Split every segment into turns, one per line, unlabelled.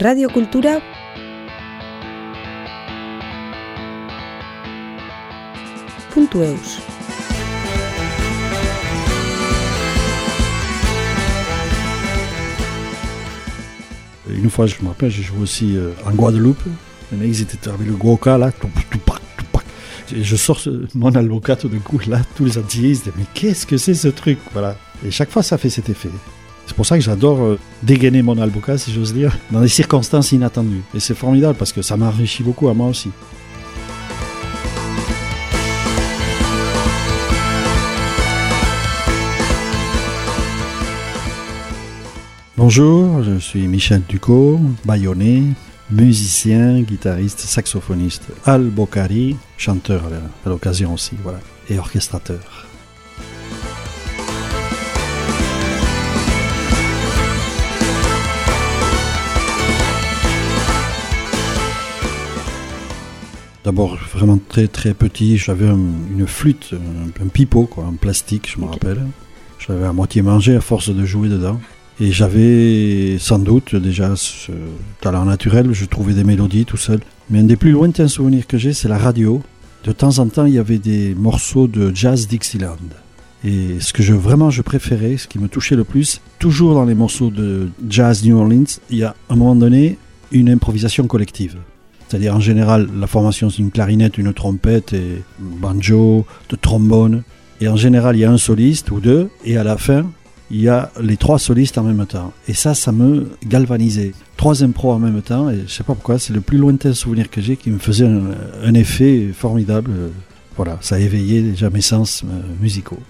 Radio Cultura punto eus.
Une fois, je me rappelle, j'ai joué aussi euh, en Guadeloupe. Les mecs, ils étaient avec le cas là. tout, tout. Et je sors mon alboca tout d'un coup là, tous les Antillais, ils se disent mais qu'est-ce que c'est ce truc? Voilà. Et chaque fois, ça fait cet effet. C'est pour ça que j'adore euh, dégainer mon alboca, si j'ose dire, dans des circonstances inattendues. Et c'est formidable parce que ça m'enrichit beaucoup à moi aussi. Bonjour, je suis Michel Ducot, bayonnais, musicien, guitariste, saxophoniste, albocari, chanteur à l'occasion aussi, voilà, et orchestrateur. D'abord, vraiment très très petit, j'avais un- une flûte, un, un pipeau, quoi, en plastique, je me rappelle. Je l'avais à moitié mangé à force de jouer dedans. Et j'avais sans doute déjà ce talent naturel, je trouvais des mélodies tout seul. Mais un des plus lointains souvenirs que j'ai, c'est la radio. De temps en temps, il y avait des morceaux de jazz Dixieland. Et ce que je, vraiment je préférais, ce qui me touchait le plus, toujours dans les morceaux de jazz New Orleans, il y a à un moment donné une improvisation collective. C'est-à-dire en général, la formation c'est une clarinette, une trompette et banjo, de trombone. Et en général, il y a un soliste ou deux, et à la fin, il y a les trois solistes en même temps. Et ça, ça me galvanisait. Trois impros en même temps, et je sais pas pourquoi, c'est le plus lointain souvenir que j'ai qui me faisait un, un effet formidable. Voilà, ça a éveillé déjà mes sens euh, musicaux.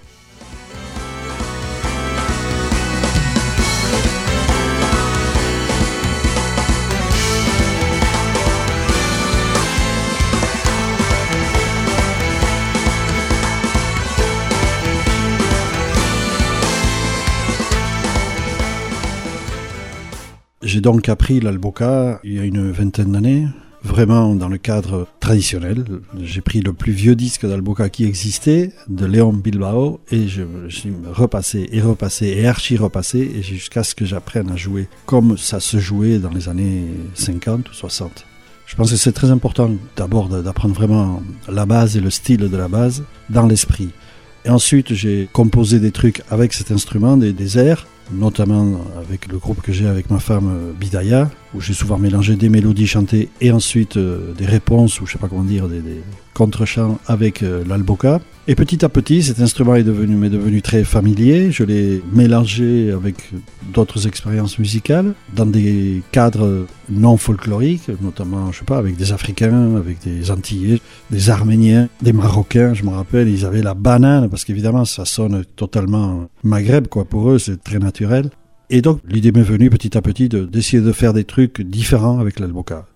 J'ai donc appris l'alboca il y a une vingtaine d'années, vraiment dans le cadre traditionnel. J'ai pris le plus vieux disque d'alboca qui existait, de Léon Bilbao, et je me suis repassé et repassé et archi repassé, et jusqu'à ce que j'apprenne à jouer comme ça se jouait dans les années 50 ou 60. Je pense que c'est très important d'abord d'apprendre vraiment la base et le style de la base dans l'esprit. Et ensuite, j'ai composé des trucs avec cet instrument, des, des airs, notamment avec le groupe que j'ai avec ma femme euh, Bidaya, où j'ai souvent mélangé des mélodies chantées et ensuite euh, des réponses, ou je sais pas comment dire, des, des contre-chants avec euh, l'alboca. Et petit à petit, cet instrument est devenu, m'est devenu très familier. Je l'ai mélangé avec d'autres expériences musicales dans des cadres non folkloriques, notamment, je sais pas, avec des Africains, avec des Antillais, des Arméniens, des Marocains. Je me rappelle, ils avaient la banane parce qu'évidemment, ça sonne totalement Maghreb, quoi. Pour eux, c'est très naturel. Et donc, l'idée m'est venue petit à petit de- d'essayer de faire des trucs différents avec l'alboca.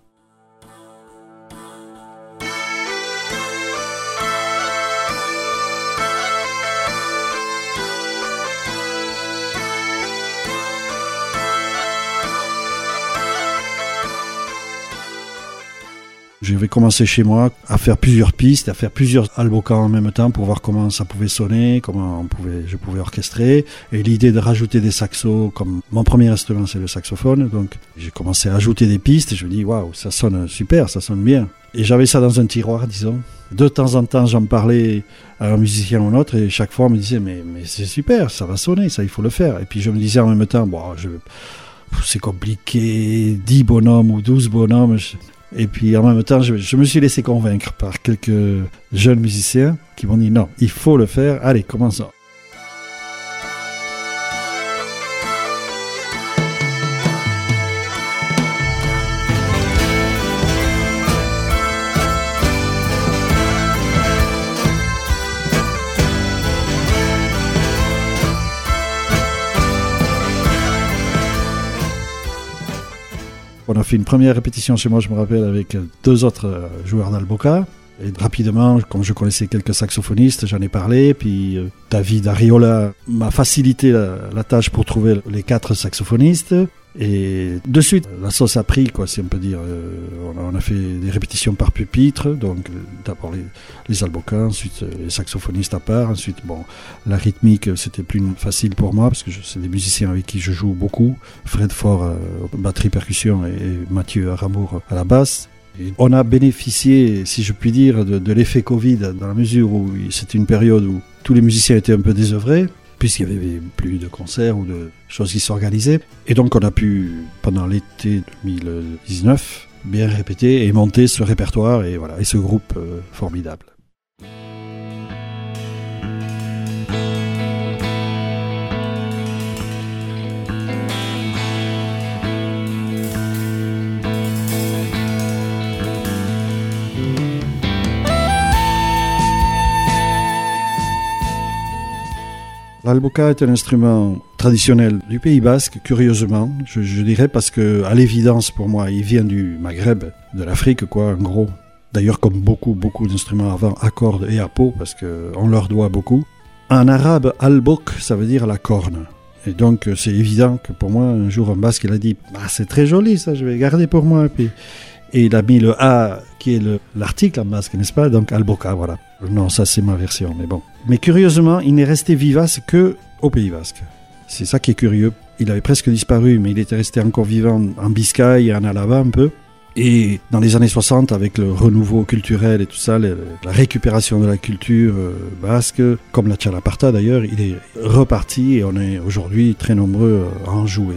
Je vais commencer chez moi à faire plusieurs pistes, à faire plusieurs albocas en même temps pour voir comment ça pouvait sonner, comment je pouvais orchestrer. Et l'idée de rajouter des saxos, comme mon premier instrument c'est le saxophone, donc j'ai commencé à ajouter des pistes et je me dis waouh, ça sonne super, ça sonne bien. Et j'avais ça dans un tiroir, disons. De temps en temps, j'en parlais à un musicien ou un autre et chaque fois on me disait mais, mais c'est super, ça va sonner, ça il faut le faire. Et puis je me disais en même temps, bon, c'est compliqué, 10 bonhommes ou 12 bonhommes. Et puis en même temps, je, je me suis laissé convaincre par quelques jeunes musiciens qui m'ont dit non, il faut le faire, allez, commençons. On a fait une première répétition chez moi, je me rappelle, avec deux autres euh, joueurs d'Alboca. Et rapidement, comme je connaissais quelques saxophonistes, j'en ai parlé. Puis euh, David Ariola m'a facilité la, la tâche pour trouver les quatre saxophonistes. Et de suite, la sauce a pris, quoi, si on peut dire. Euh, on, a, fait des répétitions par pupitre, donc euh, d'abord les, les ensuite euh, les saxophonistes à part, ensuite, bon, la rythmique, c'était plus facile pour moi, parce que c'est des musiciens avec qui je joue beaucoup. Fred Fort, euh, batterie percussion, et, Mathieu Aramour à la basse. On a bénéficié, si je puis dire, de, de l'effet Covid, dans la mesure où c'était une période où tous les musiciens étaient un peu désœuvrés puisqu'il n'y avait plus de concerts ou de choses qui s'organisaient. Et donc on a pu, pendant l'été 2019, bien répéter et monter ce répertoire et, voilà, et ce groupe euh, formidable. L'alboka est un instrument traditionnel du Pays Basque, curieusement, je, dirais, parce que, à l'évidence, pour moi, il vient du Maghreb, de l'Afrique, quoi, en gros. D'ailleurs, comme beaucoup, beaucoup d'instruments avant, à cordes et à peau, parce qu'on leur doit beaucoup. En arabe, albok, ça veut dire la corne. Et donc, c'est évident que pour moi, un jour, un basque, il a dit ah, C'est très joli, ça, je vais garder pour moi. Et il a mis le A, qui est l'article en basque, n'est-ce pas? Donc, alboka, voilà. Non, ça, c'est ma version, mais bon. Mais curieusement, il n'est resté vivace que au Pays Basque. C'est ça qui est curieux. Il avait presque disparu, mais il était resté encore vivant en Biscaye et en Alaba un peu. Et dans les années 60, avec le renouveau culturel et tout ça, la récupération de la culture basque, comme la Tchalaparta d'ailleurs, il est reparti et on est aujourd'hui très nombreux à en jouer.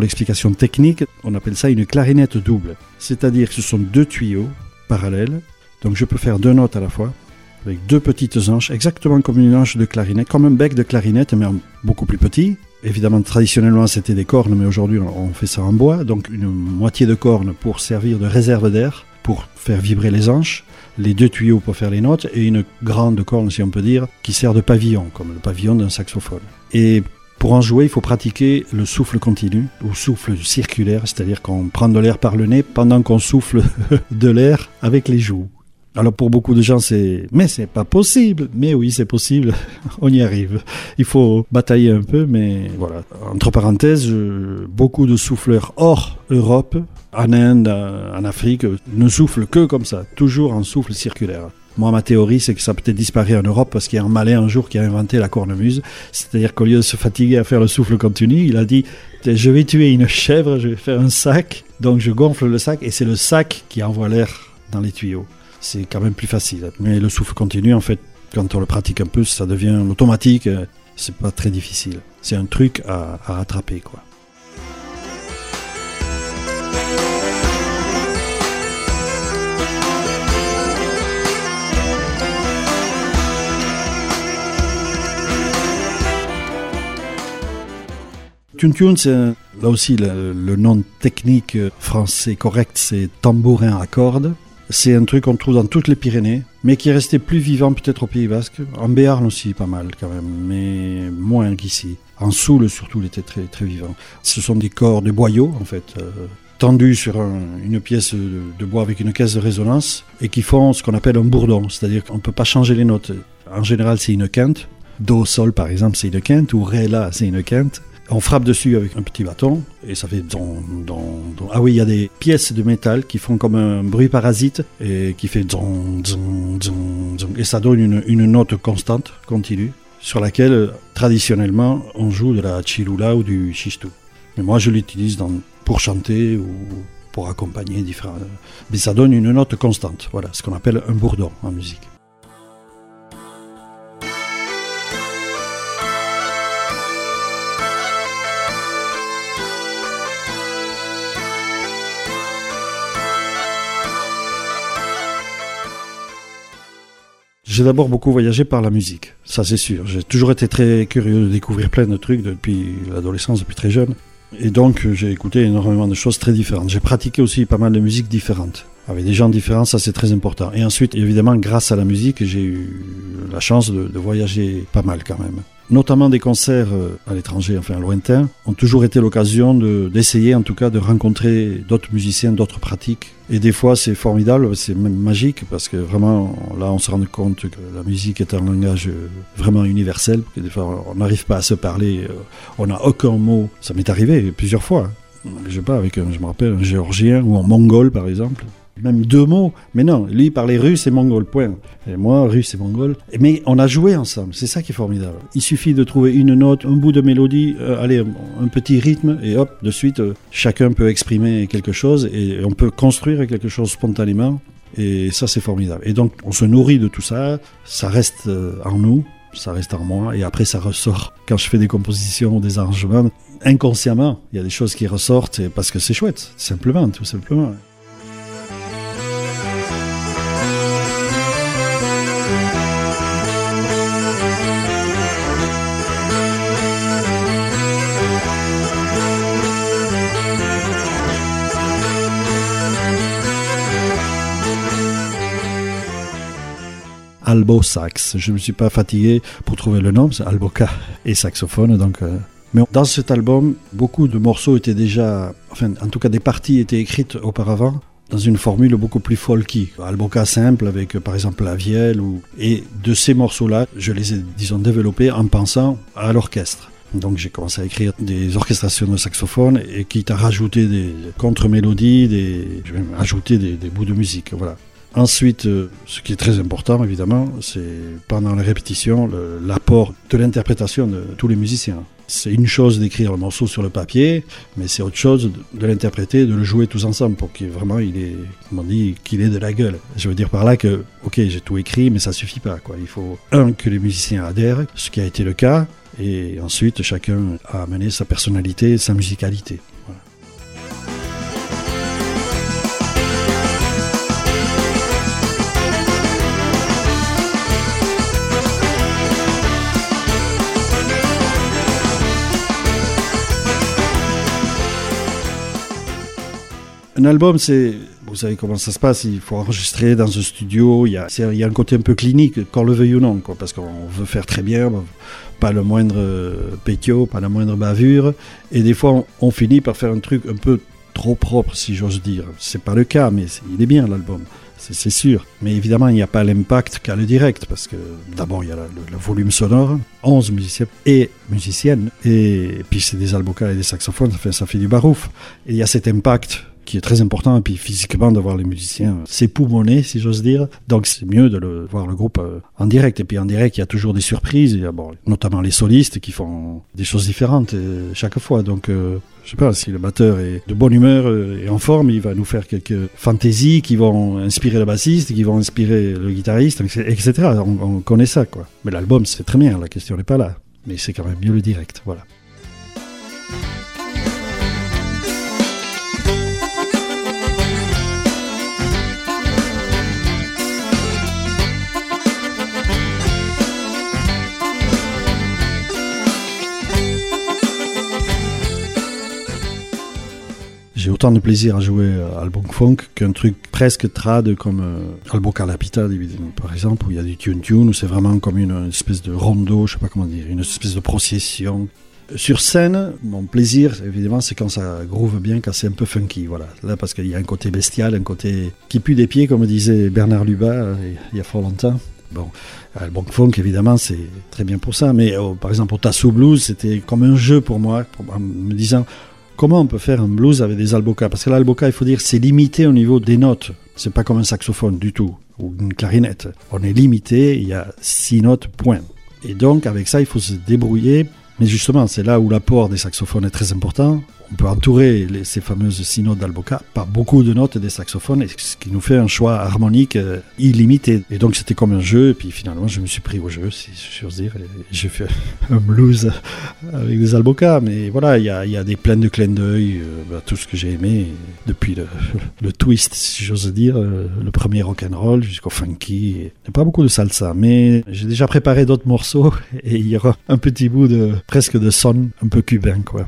Pour l'explication technique, on appelle ça une clarinette double. C'est-à-dire que ce sont deux tuyaux parallèles, donc je peux faire deux notes à la fois, avec deux petites anches, exactement comme une anche de clarinette, comme un bec de clarinette, mais beaucoup plus petit. Évidemment, traditionnellement, c'était des cornes, mais aujourd'hui, on fait ça en bois. Donc, une moitié de corne pour servir de réserve d'air, pour faire vibrer les anches, les deux tuyaux pour faire les notes, et une grande corne, si on peut dire, qui sert de pavillon, comme le pavillon d'un saxophone. Et pour en jouer, il faut pratiquer le souffle continu ou souffle circulaire, c'est-à-dire qu'on prend de l'air par le nez pendant qu'on souffle de l'air avec les joues. Alors pour beaucoup de gens c'est mais c'est pas possible. Mais oui, c'est possible. On y arrive. Il faut batailler un peu mais voilà. Entre parenthèses, beaucoup de souffleurs hors Europe, en Inde, en Afrique ne soufflent que comme ça, toujours en souffle circulaire. Moi, ma théorie, c'est que ça peut-être disparaît en Europe parce qu'il y a un malin un jour qui a inventé la cornemuse. C'est-à-dire qu'au lieu de se fatiguer à faire le souffle continu, il a dit Je vais tuer une chèvre, je vais faire un sac. Donc je gonfle le sac et c'est le sac qui envoie l'air dans les tuyaux. C'est quand même plus facile. Mais le souffle continu, en fait, quand on le pratique un peu, ça devient automatique. C'est pas très difficile. C'est un truc à, à rattraper, quoi. C'est là aussi le, nom technique français correct, c'est tambourin à cordes. C'est un truc qu'on trouve dans toutes les Pyrénées, mais qui est resté plus vivant peut-être au Pays Basque. En Béarn aussi, pas mal quand même, mais moins qu'ici. En Soule surtout, il était très, très vivant. Ce sont des cordes, des boyaux en fait, euh, tendus sur un, une pièce de, de, bois avec une caisse de résonance et qui font ce qu'on appelle un bourdon, c'est-à-dire qu'on ne peut pas changer les notes. En général, c'est une quinte. Do, sol par exemple, c'est une quinte, ou Ré, la, c'est une quinte. On frappe dessus avec un petit bâton et ça fait don, don, don. Ah oui, il y a des pièces de métal qui font comme un bruit parasite et qui fait don, don, don. Et ça donne une, une note constante, continue, sur laquelle traditionnellement on joue de la chilula ou du chichtou. Mais moi je l'utilise pour chanter ou pour accompagner différents. Mais ça donne une note constante. Voilà, ce qu'on appelle un bourdon en musique. J'ai d'abord beaucoup voyagé par la musique, ça c'est sûr. J'ai toujours été très curieux de découvrir plein de trucs depuis l'adolescence, depuis très jeune. Et donc j'ai écouté énormément de choses très différentes. J'ai pratiqué aussi pas mal de musiques différentes. Avec des gens différents, ça c'est très important. Et ensuite, évidemment, grâce à la musique, j'ai eu la chance de, voyager pas mal quand même notamment des concerts euh, à l'étranger, enfin lointains, ont toujours été l'occasion d'essayer en tout cas de rencontrer d'autres musiciens, d'autres pratiques. Et des fois c'est formidable, c'est même magique parce que vraiment là on se rend compte que la musique est un langage euh, vraiment universel, que des fois on n'arrive pas à se parler, euh, on n'a aucun mot. Ça m'est arrivé plusieurs fois. Je sais pas, avec un, je me rappelle, un géorgien ou un mongol par exemple même deux mots. Mais non, lui il parlait russe et mongol, point. Et moi, russe et mongol. Mais on a joué ensemble, c'est ça qui est formidable. Il suffit de trouver une note, un bout de mélodie, euh, allez, un petit rythme, et hop, de suite, euh, chacun peut exprimer quelque chose et on peut construire quelque chose spontanément. Et ça, c'est formidable. Et donc, on se nourrit de tout ça, ça reste euh, en nous, ça reste en moi, et après, ça ressort. Quand je fais des compositions, des arrangements, inconsciemment, il y a des choses qui ressortent parce que c'est chouette, simplement, tout simplement. Albo Sax. Je ne me suis pas fatigué pour trouver le nom, c'est Alboca et saxophone. Donc, euh. Mais dans cet album, beaucoup de morceaux étaient déjà, enfin, en tout cas, des parties étaient écrites auparavant dans une formule beaucoup plus folky. Alboca simple avec, par exemple, la vielle. Ou... Et de ces morceaux-là, je les ai, disons, développés en pensant à l'orchestre. Donc j'ai commencé à écrire des orchestrations de saxophone et quitte à rajouter des contre-mélodies, des, je vais ajouter des, des bouts de musique. Voilà. Ensuite, euh, ce qui est très important, évidemment, c'est pendant la répétition, l'apport de l'interprétation de tous les musiciens. C'est une chose d'écrire le morceau sur le papier, mais c'est autre chose de, l'interpréter, de le jouer tous ensemble pour qu'il vraiment, il est, comme on dit, qu'il ait de la gueule. Je veux dire par là que, ok, j'ai tout écrit, mais ça suffit pas. Quoi. Il faut, un, que les musiciens adhèrent, ce qui a été le cas, et ensuite, chacun a amené sa personnalité, sa musicalité. Un album, c'est. Vous savez comment ça se passe, il faut enregistrer dans un studio, il y a, il y a un côté un peu clinique, qu'on le veuille ou non, quoi, parce qu'on veut faire très bien, pas le moindre euh, pétio, pas la moindre bavure, et des fois on, finit par faire un truc un peu trop propre, si j'ose dire. C'est pas le cas, mais il est bien l'album c'est sûr. Mais évidemment, il n'y a pas l'impact qu'a le direct, parce que d'abord, il y a le, volume sonore, 11 musiciens et musiciennes, et, puis c'est des albocas et des saxophones, ça fait, ça fait du barouf. Et il y a cet impact qui est très important, et puis physiquement de voir les musiciens s'époumoner, si j'ose dire. Donc c'est mieux de voir le groupe euh, en direct. Et puis en direct, il y a toujours des surprises, notamment les solistes qui font des choses différentes euh, chaque fois. Donc euh, je sais pas, si le batteur est de bonne humeur et en forme, il va nous faire quelques fantaisies qui vont inspirer le bassiste, qui vont inspirer le guitariste, etc. On, on connaît ça, quoi. Mais l'album, c'est très bien, la question n'est pas là. Mais c'est quand même mieux le direct, voilà. J'ai autant de plaisir à jouer à Album Funk qu'un truc presque trad comme euh, Albo Carlapita, par exemple, où il y a du tune-tune, où c'est vraiment comme une espèce de rondo, je sais pas comment dire, une espèce de procession. Sur scène, mon plaisir, évidemment, c'est quand ça groove bien, quand c'est un peu funky, voilà. Là, parce qu'il y a un côté bestial, un côté qui pue des pieds, comme disait Bernard Lubat euh, il y a fort longtemps. Bon, Album Funk, évidemment, c'est très bien pour ça, mais oh, par exemple, au Tasso Blues, c'était comme un jeu pour moi, en me disant, comment on peut faire un blues avec des albocas Parce que l'alboca, il faut dire, c'est limité au niveau des notes. C'est pas comme un saxophone du tout, ou une clarinette. On est limité, il y a six notes, point. Et donc, avec ça, il faut se débrouiller. Mais justement, c'est là où l'apport des saxophones est très important on peut entourer ces fameuses six notes d'Alboca par beaucoup de notes des saxophones, ce qui nous fait un choix harmonique euh, illimité. Et donc c'était comme un jeu, et puis finalement je me suis pris au jeu, si j'ose dire, et j'ai fait un blues avec des Alboca. Mais voilà, il y a, des pleines de clins d'œil, euh, bah, tout ce que j'ai aimé, depuis le, twist, si j'ose dire, euh, le premier rock and roll jusqu'au funky. Il n'y a pas beaucoup de salsa, mais j'ai déjà préparé d'autres morceaux, et il y aura un petit bout de presque de son un peu cubain, quoi.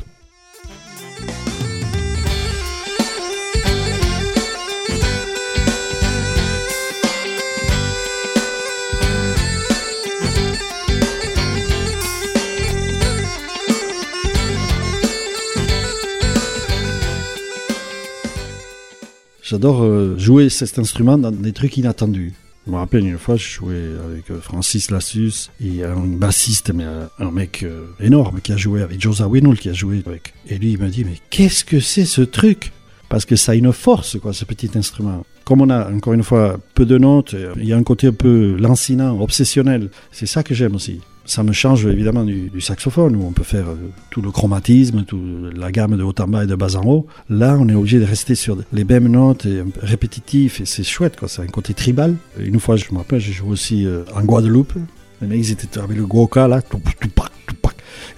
J'adore euh, jouer cet instrument dans des trucs inattendus. Je me rappelle une fois, je jouais avec euh, Francis Lassus et un bassiste, mais un, un mec euh, énorme qui a joué avec Josa Winul, qui a joué avec. Et lui, il m'a dit, mais qu'est-ce que c'est ce truc? Parce que ça a une force, quoi, ce petit instrument. Comme on a, encore une fois, peu de notes, euh, il y a un côté un peu lancinant, obsessionnel. C'est ça que j'aime aussi. Ça me change évidemment du, saxophone où on peut faire euh, tout le chromatisme, toute la gamme de haut en bas et de bas en haut. Là, on est obligé de rester sur les mêmes notes et répétitif et c'est chouette quoi. C'est un côté tribal. Une fois, je me rappelle, j'ai joué aussi euh, en Guadeloupe. Les ils étaient avec le cas là, tout, tout.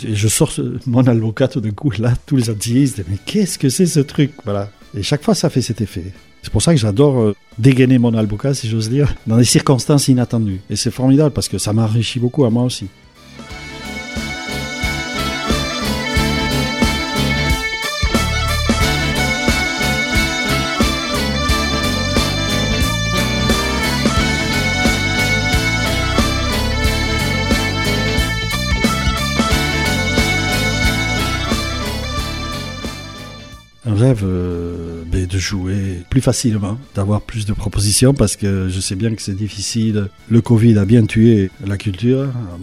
Et je sors mon alboca tout d'un coup là, tous les Antillais mais qu'est-ce que c'est ce truc Voilà. Et chaque fois, ça fait cet effet. C'est pour ça que j'adore euh, dégainer mon alboca, si j'ose dire, dans des circonstances inattendues. Et c'est formidable parce que ça m'enrichit beaucoup à moi aussi. Un rêve euh, de jouer plus facilement, d'avoir plus de propositions parce que je sais bien que c'est difficile. Le Covid a bien tué la culture, Ah,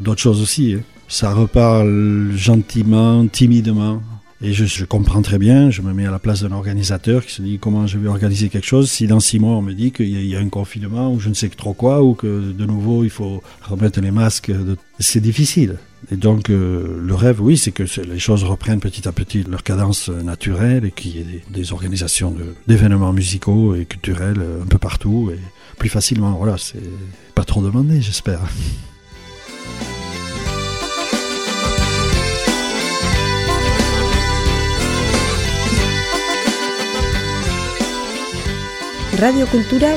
d'autres choses aussi. hein. Ça reparle gentiment, timidement. Et je, comprends très bien, je me mets à la place d'un organisateur qui se dit comment je vais organiser quelque chose si dans six mois on me dit qu'il y, a- un confinement ou je ne sais trop quoi ou que de nouveau il faut remettre les masques. C'est difficile. Et donc euh, le rêve, oui, c'est que les choses reprennent petit à petit leur cadence euh, naturelle et qu'il y ait des, organisations d'événements musicaux et culturels euh, un peu partout et plus facilement. Voilà, c'est pas trop demandé, j'espère.
Radio Kultura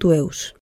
puntu eus.